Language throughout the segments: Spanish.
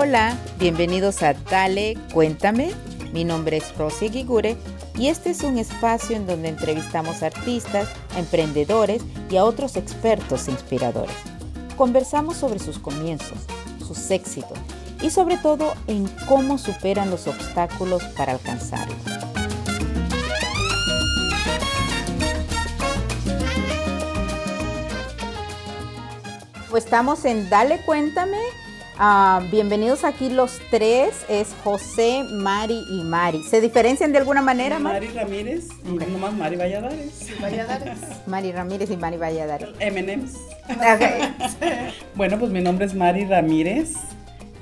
Hola, bienvenidos a Dale, cuéntame. Mi nombre es Rosy Gigure y este es un espacio en donde entrevistamos artistas, emprendedores y a otros expertos inspiradores. Conversamos sobre sus comienzos, sus éxitos y sobre todo en cómo superan los obstáculos para alcanzarlos. Pues estamos en Dale Cuéntame. Ah, bienvenidos aquí los tres, es José, Mari y Mari. ¿Se diferencian de alguna manera, Mari? Mari Ramírez y okay. nomás Mari Valladares. Valladares. Mari Ramírez y Mari Valladares. M&M's. Okay. bueno, pues mi nombre es Mari Ramírez.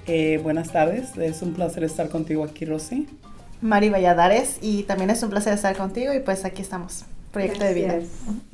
Eh, buenas tardes, es un placer estar contigo aquí, Rosy. Mari Valladares y también es un placer estar contigo y pues aquí estamos proyecto de vida.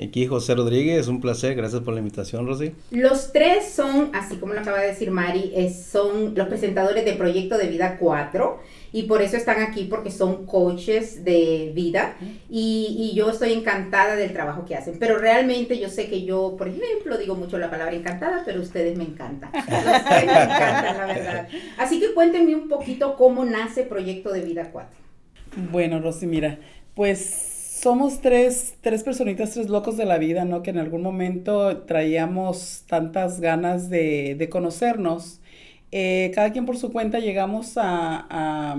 Aquí José Rodríguez, un placer, gracias por la invitación, Rosy. Los tres son, así como lo acaba de decir Mari, son los presentadores de Proyecto de Vida 4 y por eso están aquí porque son coaches de vida y, y, yo estoy encantada del trabajo que hacen. Pero realmente yo sé que yo, por ejemplo, digo mucho la palabra encantada, pero ustedes me encantan. Ustedes me encantan, la verdad. Así que cuéntenme un poquito cómo nace Proyecto de Vida 4. Bueno, Rosy, mira, pues somos tres, tres personitas, tres locos de la vida, ¿no? Que en algún momento traíamos tantas ganas de, de conocernos. Eh, cada quien por su cuenta llegamos a, a,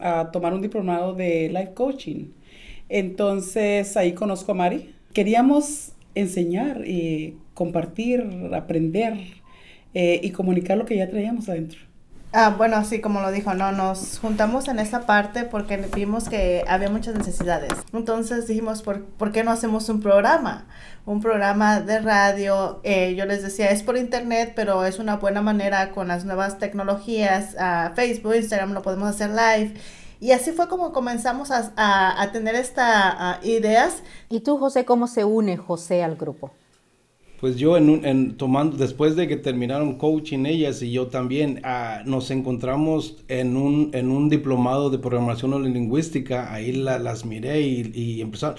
a, tomar un diplomado de life coaching. Entonces ahí conozco a Mari. Queríamos enseñar y compartir, aprender eh, y comunicar lo que ya traíamos adentro. Ah, bueno, así como lo dijo, no, nos juntamos en esa parte porque vimos que había muchas necesidades. Entonces dijimos, ¿por, ¿por qué no hacemos un programa? Un programa de radio, eh, yo les decía, es por internet, pero es una buena manera con las nuevas tecnologías, uh, Facebook, Instagram, lo podemos hacer live. Y así fue como comenzamos a, a, tener estas uh, ideas. ¿Y tú, José, cómo se une José al grupo? Pues yo en, un, en, tomando después de que terminaron coaching ellas y yo también uh, nos encontramos en un, en un diplomado de programación neurolingüística, ahí la, las miré y, y, empezaron,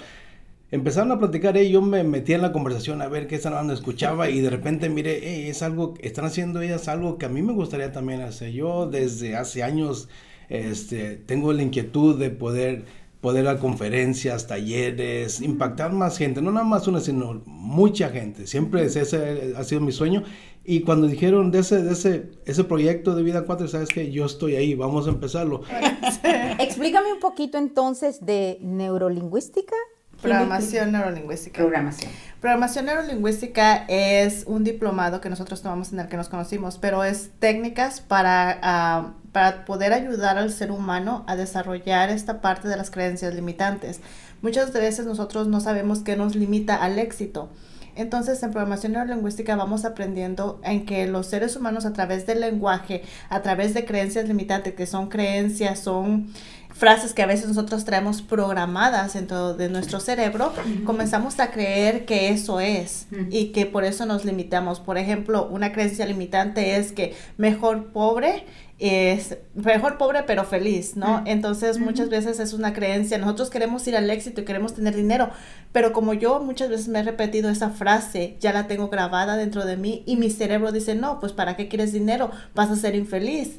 empezaron a platicar y yo me metí en la conversación a ver qué estaban hablando, escuchaba y de repente miré, hey, es algo, están haciendo ellas algo que a mí me gustaría también hacer. Yo desde hace años este, tengo la inquietud de poder poder dar conferencias, talleres, impactar más gente, no nada más una, sino mucha gente. Siempre ese ha sido mi sueño. Y cuando dijeron de ese, de ese, ese proyecto de Vida 4, sabes que yo estoy ahí, vamos a empezarlo. Explícame un poquito entonces de neurolingüística. Programación neurolingüística. Programación. Programación neurolingüística es un diplomado que nosotros tomamos en el que nos conocimos, pero es técnicas para, uh, para poder ayudar al ser humano a desarrollar esta parte de las creencias limitantes. Muchas veces nosotros no sabemos qué nos limita al éxito. Entonces, en programación neurolingüística vamos aprendiendo en que los seres humanos a través del lenguaje, a través de creencias limitantes, que son creencias, son frases que a veces nosotros traemos programadas dentro de nuestro cerebro, comenzamos a creer que eso es y que por eso nos limitamos. Por ejemplo, una creencia limitante es que mejor pobre es mejor pobre pero feliz, ¿no? Entonces muchas veces es una creencia, nosotros queremos ir al éxito y queremos tener dinero, pero como yo muchas veces me he repetido esa frase, ya la tengo grabada dentro de mí y mi cerebro dice, no, pues ¿para qué quieres dinero? Vas a ser infeliz.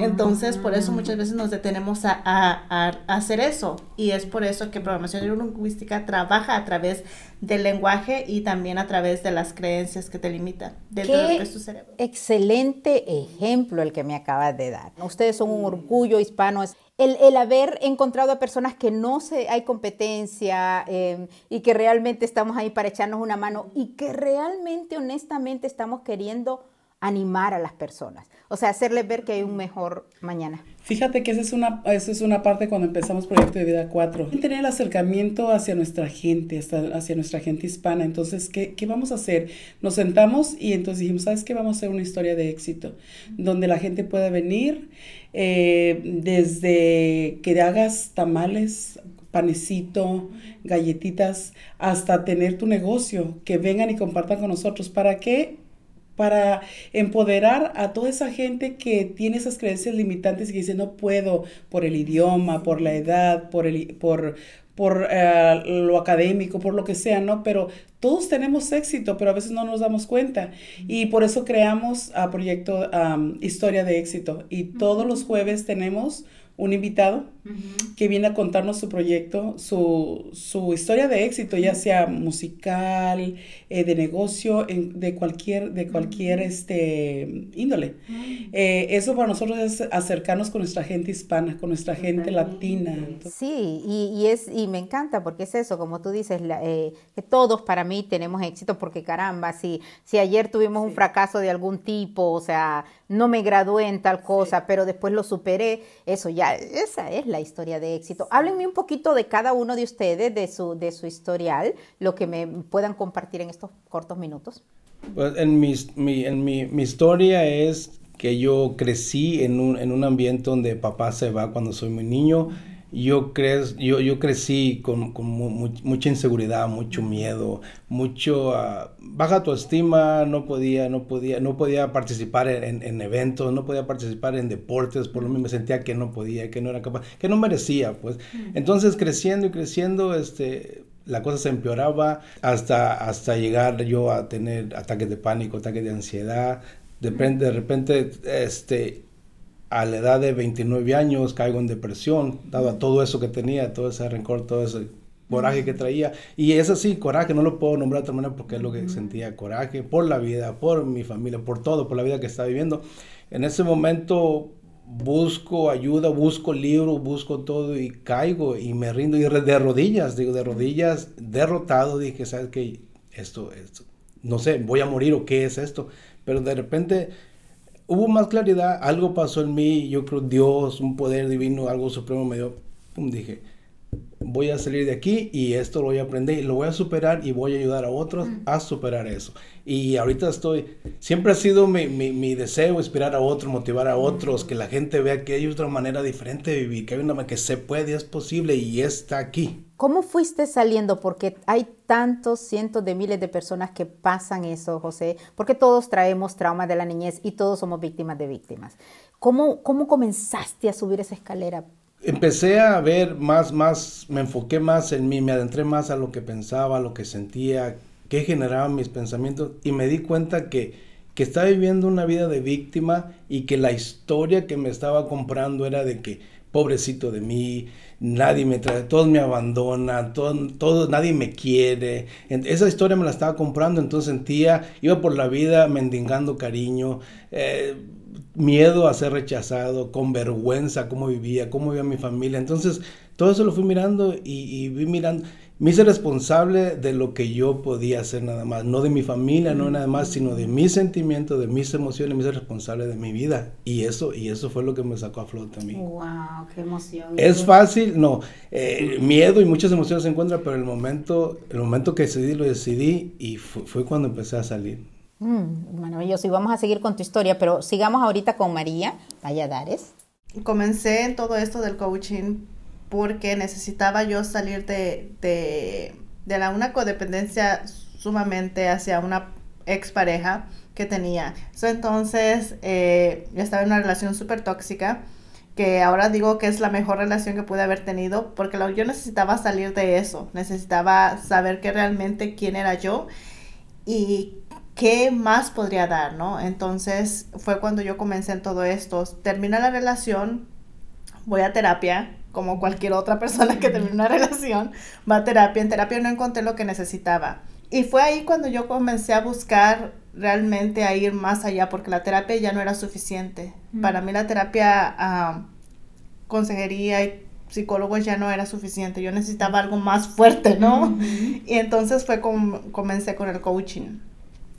Entonces por eso muchas veces nos detenemos a, a, a, hacer eso y es por eso que programación neurolingüística trabaja a través del lenguaje y también a través de las creencias que te limitan dentro Qué de tu cerebro. Excelente ejemplo el que me acaba de Ustedes son un orgullo hispano. El, el haber encontrado a personas que no se, hay competencia eh, y que realmente estamos ahí para echarnos una mano y que realmente, honestamente, estamos queriendo animar a las personas. O sea, hacerles ver que hay un mejor mañana. Fíjate que esa es una, esa es una parte cuando empezamos Proyecto de Vida 4. Tener el acercamiento hacia nuestra gente, hacia nuestra gente hispana. Entonces, ¿qué, ¿qué vamos a hacer? Nos sentamos y entonces dijimos, ¿sabes qué? Vamos a hacer una historia de éxito, donde la gente pueda venir eh, desde que hagas tamales, panecito, galletitas, hasta tener tu negocio, que vengan y compartan con nosotros. ¿Para qué? Para empoderar a toda esa gente que tiene esas creencias limitantes y que dice no puedo por el idioma, por la edad, por, el, por, por eh, lo académico, por lo que sea, ¿no? Pero todos tenemos éxito, pero a veces no nos damos cuenta. Y por eso creamos a Proyecto Historia de Éxito. Y todos los jueves tenemos un invitado que viene a contarnos su proyecto, su, su historia de éxito, ya sea musical, eh, de negocio, de cualquier, de cualquier este, índole. Eh, eso para nosotros es acercarnos con nuestra gente hispana, con nuestra gente latina. Sí, y, y, es, y me encanta porque es eso, como tú dices, eh, que todos para mí tenemos éxito porque caramba, si, si ayer tuvimos un fracaso de algún tipo, o sea, no me gradué en tal cosa, pero después lo superé, eso ya, esa es la historia de éxito. Háblenme un poquito de cada uno de ustedes, de su, de su historial, lo que me puedan compartir en estos cortos minutos. Pues en mi, en mi, mi historia es que yo crecí en un, en un ambiente donde papá se va cuando soy muy niño yo, yo, yo crecí con, con mucha inseguridad, mucho miedo, mucho uh, baja autoestima, no podía, no podía, no podía participar en, en, eventos, no podía participar en deportes, por lo menos me sentía que no podía, que no era capaz, que no merecía, pues. Entonces creciendo y creciendo, este, la cosa se empeoraba hasta, hasta llegar yo a tener ataques de pánico, ataques de ansiedad. De, de repente, este, a la edad de 29 años caigo en depresión, dado a todo eso que tenía, todo ese rencor, todo ese coraje que traía. Y es así, coraje, no lo puedo nombrar de otra manera porque es lo que sentía, coraje por la vida, por mi familia, por todo, por la vida que estaba viviendo. En ese momento busco ayuda, busco libros, busco todo y caigo y me rindo y de rodillas, digo, de rodillas, derrotado, dije, ¿sabes qué? Esto, esto, no sé, voy a morir o qué es esto. Pero de repente hubo más claridad, algo pasó en mí, yo creo Dios, un poder divino, algo supremo me dio, pum, dije, voy a salir de aquí y esto lo voy a aprender y lo voy a superar y voy a ayudar a otros a superar eso. Y ahorita estoy, siempre ha sido mi, mi, mi, deseo inspirar a otros, motivar a otros, que la gente vea que hay otra manera diferente de vivir, que hay una que se puede, es posible y está aquí. ¿Cómo fuiste saliendo? Porque hay tantos cientos de miles de personas que pasan eso, José, porque todos traemos traumas de la niñez y todos somos víctimas de víctimas. ¿Cómo, cómo comenzaste a subir esa escalera? Empecé a ver más, más, me enfoqué más en mí, me adentré más a lo que pensaba, a lo que sentía, qué generaban mis pensamientos y me di cuenta que, que estaba viviendo una vida de víctima y que la historia que me estaba comprando era de que pobrecito de mí, nadie me trae, todos me abandonan, todo, nadie me quiere. Esa historia me la estaba comprando, entonces sentía, iba por la vida mendigando cariño. Eh, miedo a ser rechazado, con vergüenza, cómo vivía, cómo vivía mi familia. Entonces, todo eso lo fui mirando y, vi mirando, me hice responsable de lo que yo podía hacer nada más, no de mi familia, no nada más, sino de mis sentimientos, de mis emociones, me hice responsable de mi vida. Y eso, y eso fue lo que me sacó a flote a mí. ¡Wow! ¡Qué emoción! Es fácil, no, eh, miedo y muchas emociones se encuentran, pero el momento, el momento que decidí, lo decidí y fue cuando empecé a salir. Mm, maravilloso. Y vamos a seguir con tu historia, pero sigamos ahorita con María Valladares. Comencé en todo esto del coaching porque necesitaba yo salir de, de, de la, una codependencia sumamente hacia una expareja que tenía. entonces, eh, estaba en una relación súper tóxica que ahora digo que es la mejor relación que pude haber tenido porque yo necesitaba salir de eso, necesitaba saber que realmente quién era yo y ¿qué más podría dar, no? Entonces fue cuando yo comencé en todo esto. Termina la relación, voy a terapia, como cualquier otra persona que termina una relación, va a terapia. En terapia no encontré lo que necesitaba. Y fue ahí cuando yo comencé a buscar realmente a ir más allá, porque la terapia ya no era suficiente. Para mí la terapia, uh, consejería y psicólogos ya no era suficiente. Yo necesitaba algo más fuerte, ¿no? Y entonces fue como comencé con el coaching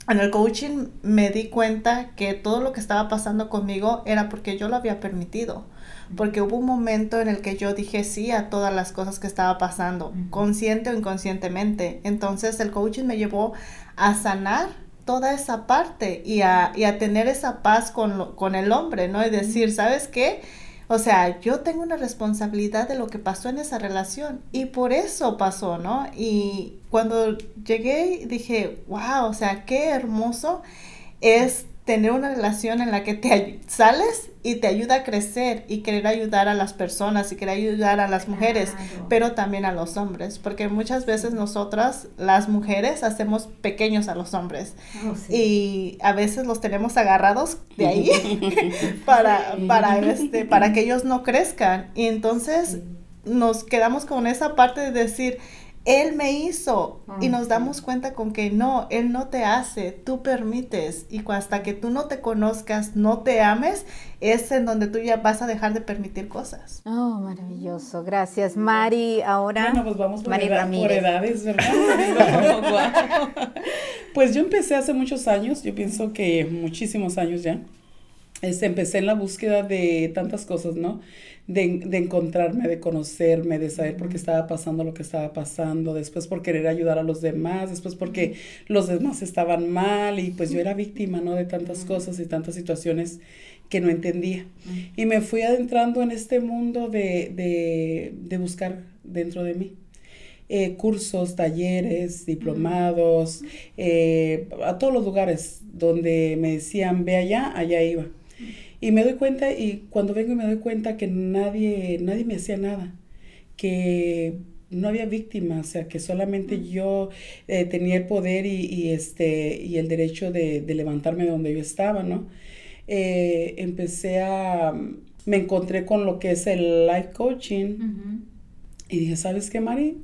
en el coaching me di cuenta que todo lo que estaba pasando conmigo era porque yo lo había permitido. Porque hubo un momento en el que yo dije sí a todas las cosas que estaba pasando, consciente o inconscientemente. Entonces el coaching me llevó a sanar toda esa parte y a, y a tener esa paz con, con el hombre, ¿no? Y decir, ¿sabes qué? O sea, yo tengo una responsabilidad de lo que pasó en esa relación y por eso pasó, ¿no? Y cuando llegué dije, wow, o sea, qué hermoso es tener una relación en la que te sales y te ayuda a crecer y querer ayudar a las personas y querer ayudar a las mujeres, pero también a los hombres, porque muchas veces nosotras, las mujeres, hacemos pequeños a los hombres. Oh, y a veces los tenemos agarrados de ahí para, para, este, para que ellos no crezcan. Y entonces nos quedamos con esa parte de decir, él me hizo y nos damos cuenta con que no, Él no te hace, tú permites y hasta que tú no te conozcas, no te ames, es en donde tú ya vas a dejar de permitir cosas. Oh, maravilloso, gracias. Mari, ahora... Bueno, pues vamos por, edades, ¿verdad? pues yo empecé hace muchos años, yo pienso que muchísimos años ya. Este, empecé en la búsqueda de tantas cosas, ¿no? De, de, encontrarme, de conocerme, de saber por qué estaba pasando lo que estaba pasando, después por querer ayudar a los demás, después porque los demás estaban mal y pues yo era víctima, ¿no? De tantas cosas y tantas situaciones que no entendía. Y me fui adentrando en este mundo de, de, de buscar dentro de mí. Eh, cursos, talleres, diplomados, eh, a todos los lugares donde me decían ve allá, allá iba. Y me doy cuenta, y cuando vengo y me doy cuenta que nadie, nadie me hacía nada, que no había víctimas, o sea, que solamente yo eh, tenía el poder y, este, y el derecho de, levantarme de donde yo estaba, ¿no? Eh, empecé a, me encontré con lo que es el life coaching y dije, ¿sabes qué, Mari?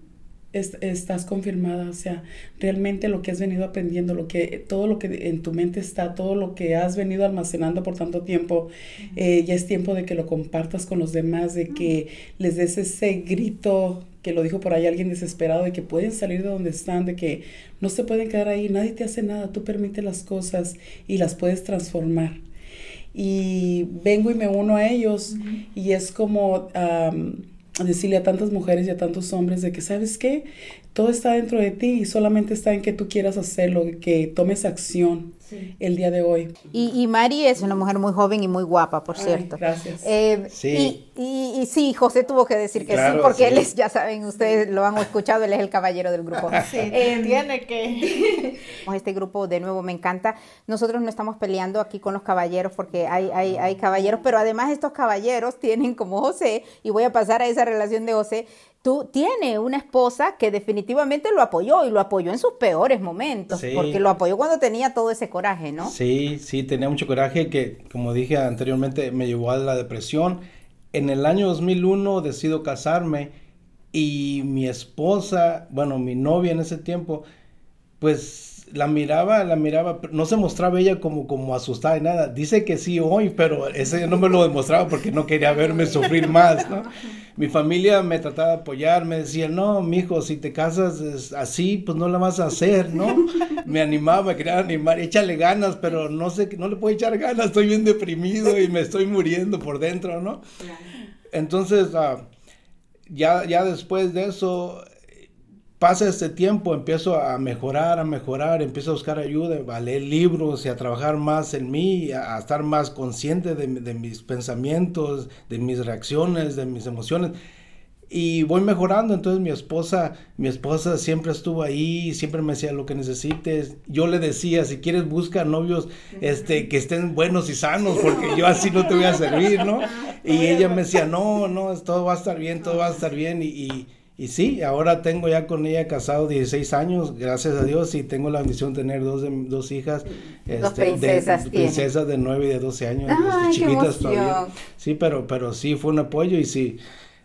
Estás confirmada, o sea, realmente lo que has venido aprendiendo, lo que, todo lo que en tu mente está, todo lo que has venido almacenando por tanto tiempo, eh, ya es tiempo de que lo compartas con los demás, de que les des ese grito que lo dijo por ahí alguien desesperado, de que pueden salir de donde están, de que no se pueden quedar ahí, nadie te hace nada, tú permite las cosas y las puedes transformar. Y vengo y me uno a ellos y es como decirle a tantas mujeres y a tantos hombres de que, ¿sabes qué? Todo está dentro de ti y solamente está en que tú quieras hacerlo, que tomes acción el día de hoy. Y, y, Mari es una mujer muy joven y muy guapa, por cierto. Gracias. Eh, sí. Y, y, sí, José tuvo que decir que sí, porque él es, ya saben, ustedes lo han escuchado, él es el caballero del grupo. sí, eh, tiene que. este grupo, de nuevo, me encanta. Nosotros no estamos peleando aquí con los caballeros porque hay, hay, hay caballeros, pero además estos caballeros tienen como José, y voy a pasar a esa relación de José, tú tienes una esposa que definitivamente lo apoyó y lo apoyó en sus peores momentos, porque lo apoyó cuando tenía todo ese coraje, ¿no? Sí, sí, tenía mucho coraje que, como dije anteriormente, me llevó a la depresión. En el año 2001 decido casarme y mi esposa, bueno, mi novia en ese tiempo, pues la miraba, la miraba, no se mostraba ella como, como asustada y nada. Dice que sí hoy, pero ese no me lo demostraba porque no quería verme sufrir más, ¿no? Mi familia me trataba de apoyar, me decía, no, mijo, si te casas así, pues no la vas a hacer, ¿no? Me animaba, me quería animar, échale ganas, pero no sé, no le puedo echar ganas, estoy bien deprimido y me estoy muriendo por dentro, ¿no? Entonces, ah, ya, ya después de eso, pasa este tiempo, empiezo a mejorar, a mejorar, empiezo a buscar ayuda, a leer libros y a trabajar más en mí, a, estar más consciente de, mis pensamientos, de mis reacciones, de mis emociones. Y voy mejorando, entonces mi esposa, mi esposa siempre estuvo ahí, siempre me decía lo que necesites. Yo le decía, si quieres busca novios este, que estén buenos y sanos, porque yo así no te voy a servir, ¿no? Y ella me decía, no, no, todo va a estar bien, todo va a estar bien. y y sí, ahora tengo ya con ella casado 16 años, gracias a Dios, y tengo la bendición de tener dos, dos hijas. Este, princesas. De, princesas de 9 y de 12 años, chiquitas todavía. Sí, pero, pero sí, fue un apoyo y sí.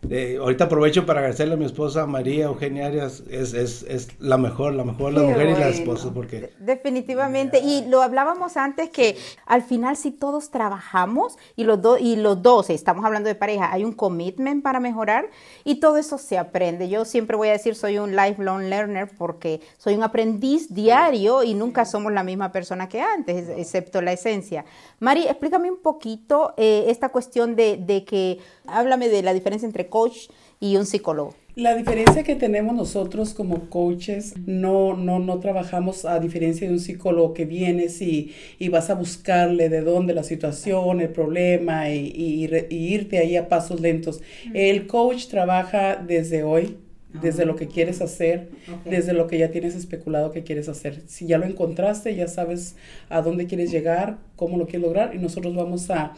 Eh, ahorita aprovecho para agradecerle a mi esposa María Eugenia Arias, es, es, es la mejor, la mejor, la mujer y la esposa, porque... Definitivamente, y lo hablábamos antes que al final si todos trabajamos y los, dos y los dos, estamos hablando de pareja, hay un commitment para mejorar y todo eso se aprende. Yo siempre voy a decir soy un lifelong learner porque soy un aprendiz diario y nunca somos la misma persona que antes, excepto la esencia. Mari, explícame un poquito eh, esta cuestión de, de que, háblame de la diferencia entre coach y un psicólogo? La diferencia que tenemos nosotros como coaches, no, no, no trabajamos a diferencia de un psicólogo que vienes y, y vas a buscarle de dónde la situación, el problema y, y, irte ahí a pasos lentos. El coach trabaja desde hoy, desde lo que quieres hacer, desde lo que ya tienes especulado que quieres hacer. Si ya lo encontraste, ya sabes a dónde quieres llegar, cómo lo quieres lograr y nosotros vamos a,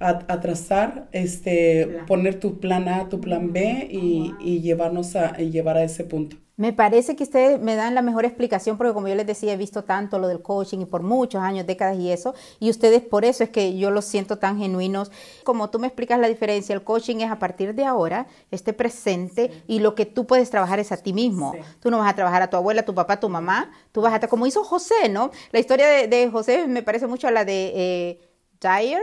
a, a trazar, este, Plan. poner tu plan A, tu plan B y, y llevarnos a, y llevar a ese punto. Me parece que ustedes me dan la mejor explicación porque como yo les decía, he visto tanto lo del coaching y por muchos años, décadas y eso, y ustedes por eso es que yo los siento tan genuinos. Como tú me explicas la diferencia, el coaching es a partir de ahora, este presente, y lo que tú puedes trabajar es a ti mismo. Sí. Tú no vas a trabajar a tu abuela, a tu papá, a tu mamá, tú vas a, como hizo José, ¿no? La historia de, de José me parece mucho a la de eh, Dyer.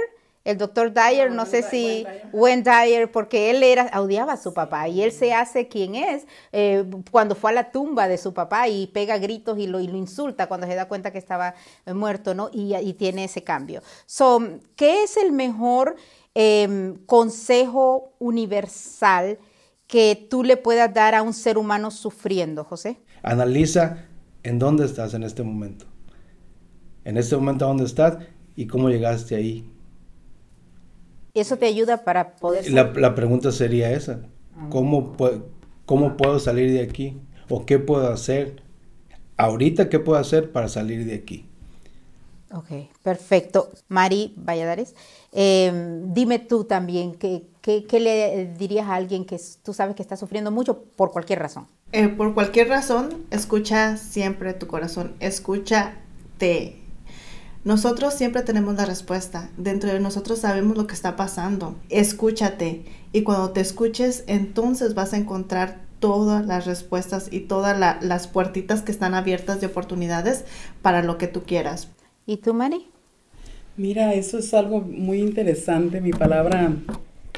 El doctor Dyer, no sé si Wen Dyer. Porque él era, odiaba a su papá y él se hace quien es eh, cuando fue a la tumba de su papá y pega gritos y lo, y lo insulta cuando se da cuenta que estaba eh, muerto, ¿no? Y, y tiene ese cambio. So, ¿qué es el mejor em, consejo universal que tú le puedas dar a un ser humano sufriendo, José? Analiza en dónde estás en este momento. En este momento, ¿dónde estás? Y cómo llegaste ahí. Eso te ayuda para poder... La, la pregunta sería esa. ¿Cómo, pue- ¿Cómo puedo salir de aquí? ¿O qué puedo hacer? Ahorita, ¿qué puedo hacer para salir de aquí? Ok, perfecto. Mari Valladares, eh, dime tú también, ¿qué, qué, qué le dirías a alguien que tú sabes que está sufriendo mucho por cualquier razón? Eh, por cualquier razón, escucha siempre tu corazón, escúchate. Nosotros siempre tenemos la respuesta. Dentro de nosotros sabemos lo que está pasando. Escúchate. Y cuando te escuches, entonces vas a encontrar todas las respuestas y todas la- las puertitas que están abiertas de oportunidades para lo que tú quieras. ¿Y tú, Mari? Mira, eso es algo muy interesante. Mi palabra,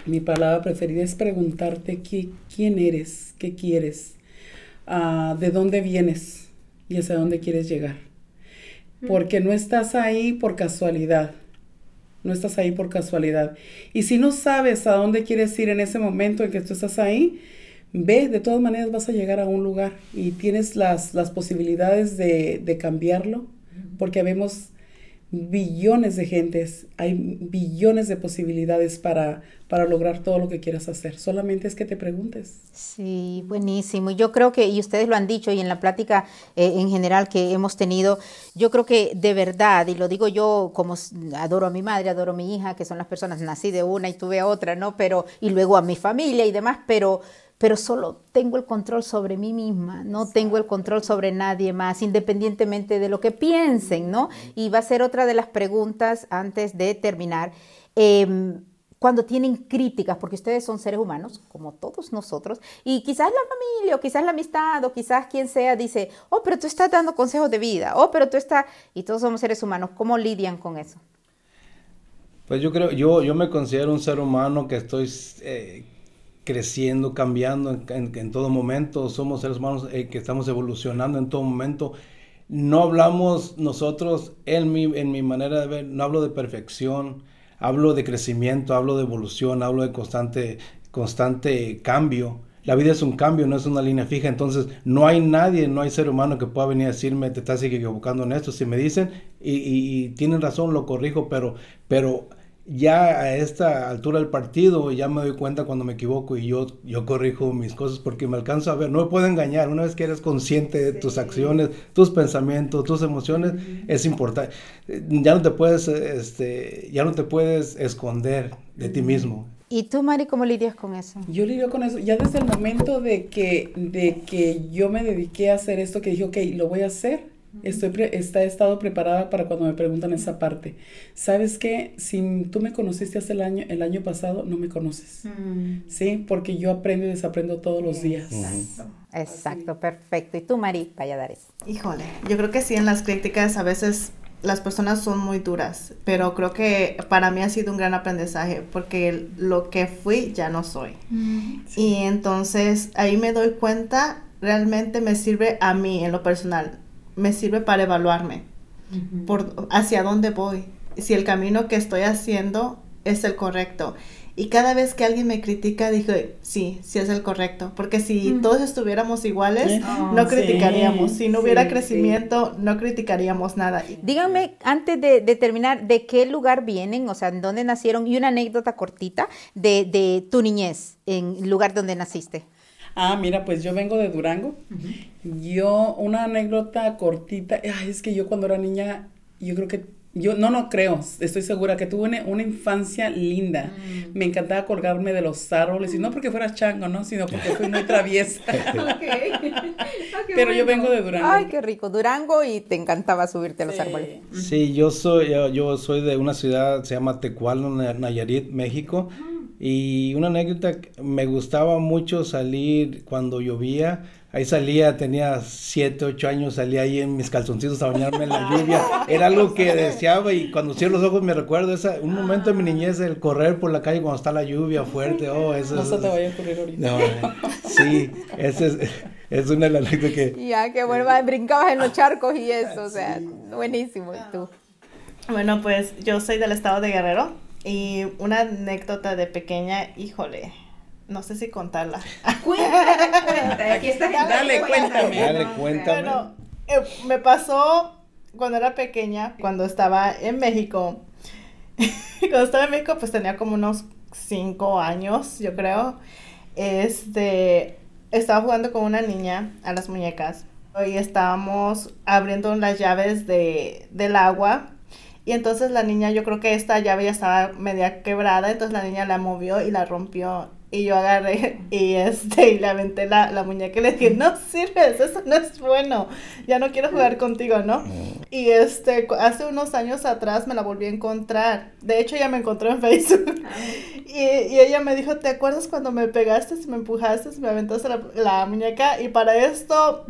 mi palabra preferida es preguntarte qué, quién eres, qué quieres, ah, de dónde vienes y hacia dónde quieres llegar. Porque no estás ahí por casualidad. No estás ahí por casualidad. Y si no sabes a dónde quieres ir en ese momento en que tú estás ahí, ve, de todas maneras vas a llegar a un lugar y tienes las, las posibilidades de, de cambiarlo, porque vemos billones de gentes, hay billones de posibilidades para, para lograr todo lo que quieras hacer. Solamente es que te preguntes. Sí, buenísimo. Yo creo que, y ustedes lo han dicho, y en la plática eh, en general que hemos tenido, yo creo que de verdad, y lo digo yo como adoro a mi madre, adoro a mi hija, que son las personas, nací de una y tuve a otra, ¿no? Pero, y luego a mi familia y demás, pero pero solo tengo el control sobre mí misma, no tengo el control sobre nadie más, independientemente de lo que piensen, ¿no? Y va a ser otra de las preguntas antes de terminar. Em, cuando tienen críticas, porque ustedes son seres humanos, como todos nosotros, y quizás la familia, o quizás la amistad, o quizás quien sea, dice, oh, pero tú estás dando consejos de vida, oh, pero tú estás, y todos somos seres humanos, ¿cómo lidian con eso? Pues yo creo, yo, yo me considero un ser humano que estoy eh, creciendo, cambiando en, en- todo momento. Somos seres humanos eh, que estamos evolucionando en todo momento. No hablamos nosotros, en mi, en mi manera de ver, no hablo de perfección, hablo de crecimiento, hablo de evolución, hablo de constante, constante cambio. La vida es un cambio, no es una línea fija, entonces no hay nadie, no hay ser humano que pueda venir a decirme, te estás equivocando en esto. Si me dicen y, tienen razón, lo corrijo, pero ya a esta altura del partido ya me doy cuenta cuando me equivoco y yo, yo corrijo mis cosas porque me alcanzo a ver, no me puedo engañar, una vez que eres consciente de tus acciones, tus pensamientos, tus emociones, es importante. Ya no te puedes, este, ya no te puedes esconder de ti mismo. ¿Y tú, Mari, cómo lidias con eso? Yo lidio con eso. Ya desde el momento de que, de que yo me dediqué a hacer esto, que dije, ok, lo voy a hacer, estoy pre- está, he estado preparada para cuando me preguntan esa parte. ¿Sabes qué? Si tú me conociste hace el año, el año pasado, no me conoces. Sí, porque yo aprendo y desaprendo todos los días. Exacto, perfecto. ¿Y tú, Mari Valladares? Híjole, yo creo que sí en las críticas a veces las personas son muy duras, pero creo que para mí ha sido un gran aprendizaje porque lo que fui ya no soy. Y entonces ahí me doy cuenta, realmente me sirve a mí en lo personal, me sirve para evaluarme por hacia dónde voy, si el camino que estoy haciendo es el correcto. Y cada vez que alguien me critica, dije, sí, sí es el correcto. Porque si todos estuviéramos iguales, ¿Eh? no Sí, criticaríamos. Si no hubiera sí, crecimiento, no criticaríamos nada. Díganme, antes de, de terminar, ¿de qué lugar vienen? O sea, ¿en dónde nacieron? Y una anécdota cortita de, de tu niñez, en el lugar donde naciste. Ah, mira, pues yo vengo de Durango. Yo, una anécdota cortita, ay, es que yo cuando era niña, yo creo que yo no, no creo, estoy segura que tuve una, infancia linda. Mm. Me encantaba colgarme de los árboles, y no porque fuera chango, ¿no? Sino porque fui muy traviesa. Pero yo vengo de Durango. Ay, qué rico. Durango y te encantaba subirte a los árboles. Sí, yo soy, yo, soy de una ciudad, se llama Tecualo, Nayarit, México. Y una anécdota, me gustaba mucho salir cuando llovía Ahí salía, tenía siete, ocho años, salía ahí en mis calzoncitos a bañarme en la lluvia. Era algo que deseaba y cuando cierro los ojos me recuerdo esa, un momento de mi niñez, el correr por la calle cuando está la lluvia fuerte. Oh, eso no se te vaya a ocurrir ahorita. No, sí, esa es, es una de las que... Ya, que bueno, brincabas en los charcos y eso, o sea, buenísimo. ¿Y tú? Bueno, pues yo soy del estado de Guerrero y una anécdota de pequeña, híjole, no sé si contarla. Cuéntame, aquí está. Dale, cuéntame. Dale, cuéntame. Bueno, eh, me pasó cuando era pequeña, cuando estaba en México. cuando estaba en México, pues tenía como unos cinco años, yo creo. Este, estaba jugando con una niña a las muñecas. Y estábamos abriendo las llaves de, del agua. Y entonces la niña, yo creo que esta llave ya estaba media quebrada, entonces la niña la movió y la rompió. Y yo agarré y este y le aventé la, la muñeca y le dije, no sirves, eso no es bueno, ya no quiero jugar contigo, ¿no? Y este, hace unos años atrás me la volví a encontrar. De hecho, ella me encontró en Facebook. Ah. Y, y, ella me dijo, ¿te acuerdas cuando me pegaste, me empujaste, me aventaste la, la muñeca? Y para esto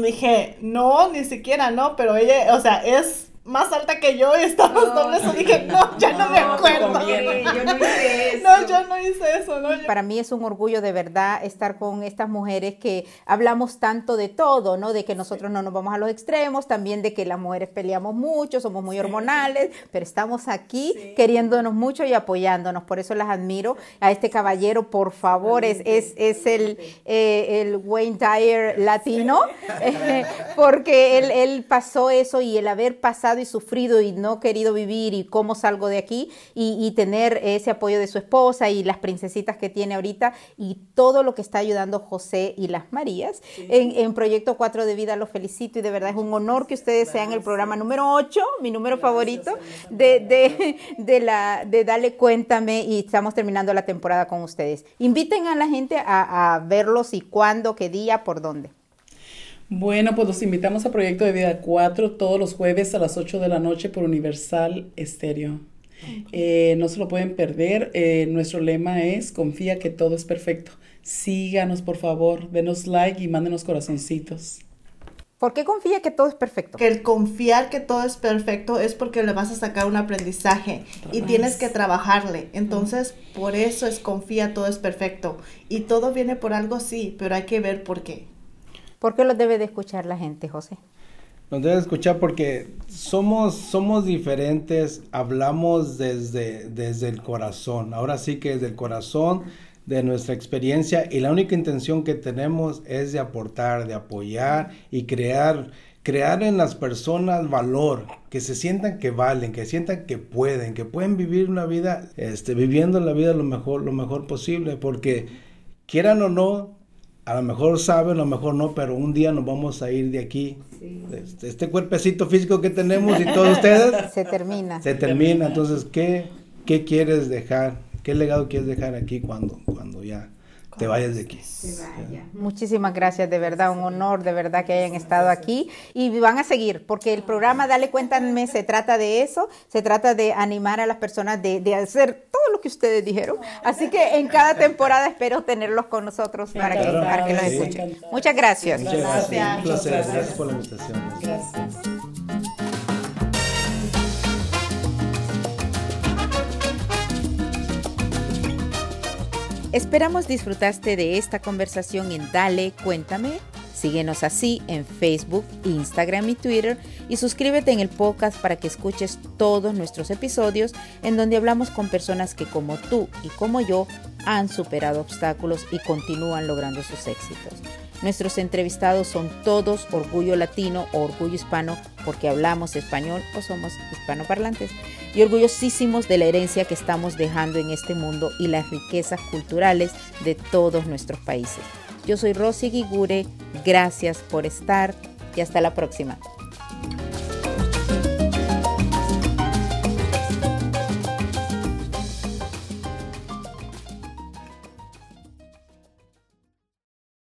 dije, no, ni siquiera, no, pero ella, o sea, es más alta que yo y estábamos no, dobles y dije, no, ya no, me acuerdo. yo no hice eso. No, yo no hice eso, ¿no? Para mí es un orgullo de verdad estar con estas mujeres que hablamos tanto de todo, ¿no? De que nosotros no nos vamos a los extremos, también de que las mujeres peleamos mucho, somos muy hormonales, pero estamos aquí queriéndonos mucho y apoyándonos. Por eso las admiro. A este caballero, por favor, es, es, es el, eh, el Wayne Dyer latino, porque él, él pasó eso y el haber pasado y sufrido y no querido vivir y cómo salgo de aquí y, tener ese apoyo de su esposa y las princesitas que tiene ahorita y todo lo que está ayudando José y las Marías en, Proyecto 4 de Vida. Los felicito y de verdad es un honor que ustedes sean el programa número 8, mi número favorito, de, de, de, la, de Dale Cuéntame y estamos terminando la temporada con ustedes. Inviten a la gente a, a verlos y cuándo, qué día, por dónde. Bueno, pues los invitamos a Proyecto de Vida 4 todos los jueves a las 8 de la noche por Universal Estéreo. Eh, no se lo pueden perder. Eh, nuestro lema es confía que todo es perfecto. Síganos, por favor, denos like y mándenos corazoncitos. ¿Por qué confía que todo es perfecto? Que el confiar que todo es perfecto es porque le vas a sacar un aprendizaje y tienes que trabajarle. Entonces, por eso es confía, todo es perfecto. Y todo viene por algo, sí, pero hay que ver por qué. ¿Por qué lo debe de escuchar la gente, José? Nos debe escuchar porque somos, somos diferentes, hablamos desde, desde el corazón, ahora sí que desde el corazón de nuestra experiencia y la única intención que tenemos es de aportar, de apoyar y crear, crear en las personas valor, que se sientan que valen, que sientan que pueden, que pueden vivir una vida, este, viviendo la vida lo mejor, lo mejor posible, porque quieran o no, a lo mejor saben, a lo mejor no, pero un día nos vamos a ir de aquí. Este, este, cuerpecito físico que tenemos y todos ustedes. Se termina. Se termina. Entonces, ¿qué, qué quieres dejar? ¿Qué legado quieres dejar aquí cuando, cuando ya te vayas de aquí. Muchísimas gracias, de verdad, un honor, de verdad que hayan estado aquí y van a seguir, porque el programa Dale Cuéntame se trata de eso, se trata de animar a las personas de, de hacer todo lo que ustedes dijeron. Así que en cada temporada espero tenerlos con nosotros para que, para que los escuchen. Muchas gracias. Muchas gracias. Un placer. Gracias por la invitación. Gracias. Esperamos disfrutaste de esta conversación en Dale, cuéntame. Síguenos así en Facebook, Instagram y Twitter y suscríbete en el podcast para que escuches todos nuestros episodios en donde hablamos con personas que como tú y como yo han superado obstáculos y continúan logrando sus éxitos. Nuestros entrevistados son todos orgullo latino o orgullo hispano porque hablamos español o somos hispanoparlantes y orgullosísimos de la herencia que estamos dejando en este mundo y las riquezas culturales de todos nuestros países. Yo soy Rosy Guigure, gracias por estar y hasta la próxima.